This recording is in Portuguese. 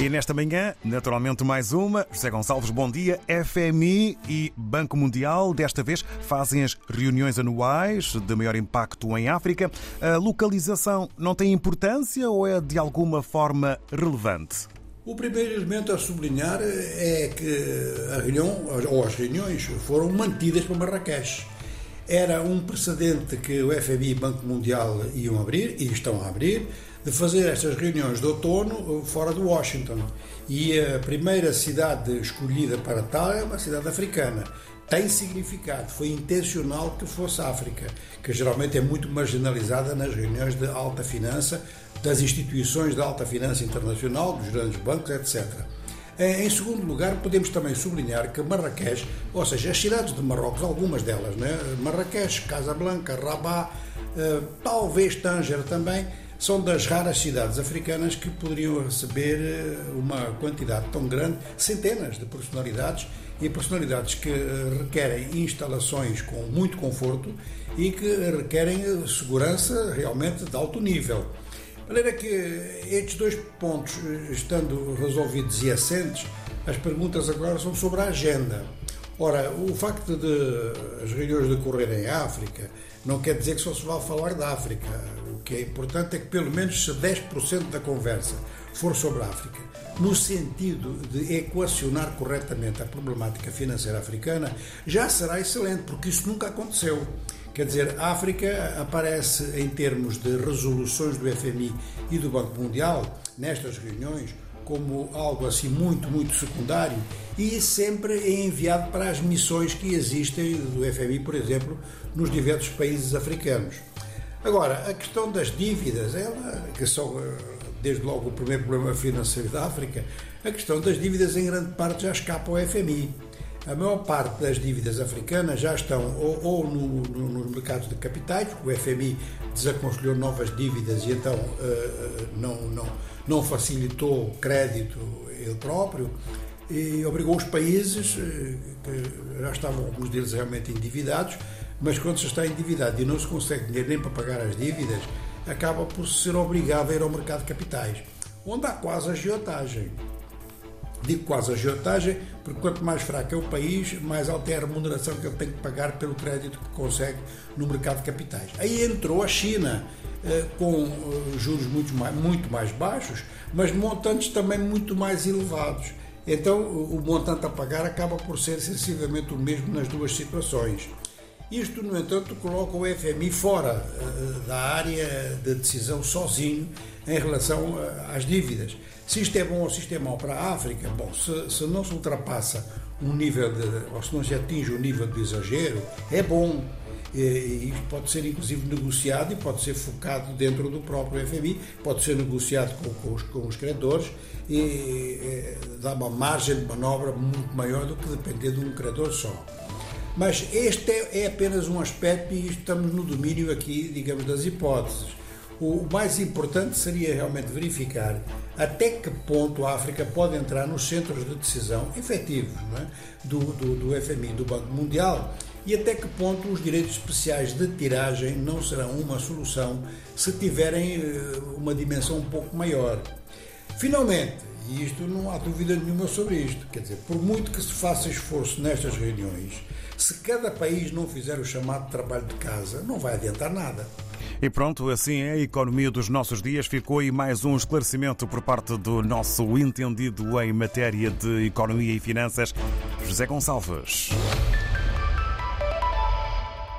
E nesta manhã, naturalmente mais uma. José Gonçalves, bom dia. FMI e Banco Mundial, desta vez, fazem as reuniões anuais de maior impacto em África. A localização não tem importância ou é de alguma forma relevante? O primeiro elemento a sublinhar é que a reunião, ou as reuniões foram mantidas por Marrakech. Era um precedente que o FMI e o Banco Mundial iam abrir, e estão a abrir, de fazer estas reuniões de outono fora de Washington. E a primeira cidade escolhida para tal é uma cidade africana. Tem significado, foi intencional que fosse África, que geralmente é muito marginalizada nas reuniões de alta finança, das instituições de alta finança internacional, dos grandes bancos, etc. Em segundo lugar, podemos também sublinhar que Marrakech, ou seja, as cidades de Marrocos, algumas delas, né? Marrakech, Casablanca, Rabat, eh, talvez Tanger também, são das raras cidades africanas que poderiam receber eh, uma quantidade tão grande, centenas de personalidades, e personalidades que eh, requerem instalações com muito conforto e que requerem eh, segurança realmente de alto nível. De maneira que estes dois pontos estando resolvidos e assentes, as perguntas agora são sobre a agenda. Ora, o facto de as reuniões decorrerem em África não quer dizer que só se vá falar da África. O que é importante é que pelo menos se 10% da conversa for sobre a África, no sentido de equacionar corretamente a problemática financeira africana, já será excelente, porque isso nunca aconteceu. Quer dizer, a África aparece em termos de resoluções do FMI e do Banco Mundial nestas reuniões como algo assim muito, muito secundário e sempre é enviado para as missões que existem do FMI, por exemplo, nos diversos países africanos. Agora, a questão das dívidas, ela, que são desde logo o primeiro problema financeiro da África, a questão das dívidas em grande parte já escapa ao FMI. A maior parte das dívidas africanas já estão ou, ou no, no, nos mercados de capitais, o FMI desaconselhou novas dívidas e então uh, não, não, não facilitou crédito ele próprio e obrigou os países, uh, que já estavam alguns deles realmente endividados, mas quando se está endividado e não se consegue dinheiro nem para pagar as dívidas, acaba por ser obrigado a ir ao mercado de capitais, onde há quase agiotagem. Digo quase agiotagem, porque quanto mais fraco é o país, mais alta é a remuneração que ele tem que pagar pelo crédito que consegue no mercado de capitais. Aí entrou a China, eh, com eh, juros muito mais, muito mais baixos, mas montantes também muito mais elevados. Então, o montante a pagar acaba por ser sensivelmente o mesmo nas duas situações. Isto, no entanto, coloca o FMI fora uh, da área de decisão sozinho em relação uh, às dívidas. Se isto é bom ou se isto é mau para a África, bom, se, se não se ultrapassa um nível de, ou se não se atinge o um nível de exagero, é bom. E, pode ser inclusive negociado e pode ser focado dentro do próprio FMI, pode ser negociado com, com, os, com os credores e, e dá uma margem de manobra muito maior do que depender de um credor só. Mas este é, é apenas um aspecto e estamos no domínio aqui, digamos, das hipóteses. O mais importante seria realmente verificar até que ponto a África pode entrar nos centros de decisão efetivos é? do, do, do FMI, do Banco Mundial, e até que ponto os direitos especiais de tiragem não serão uma solução se tiverem eh, uma dimensão um pouco maior. Finalmente, e isto não há dúvida nenhuma sobre isto, quer dizer, por muito que se faça esforço nestas reuniões, se cada país não fizer o chamado trabalho de casa, não vai adiantar nada. E pronto, assim é a economia dos nossos dias. Ficou aí mais um esclarecimento por parte do nosso entendido em matéria de economia e finanças, José Gonçalves.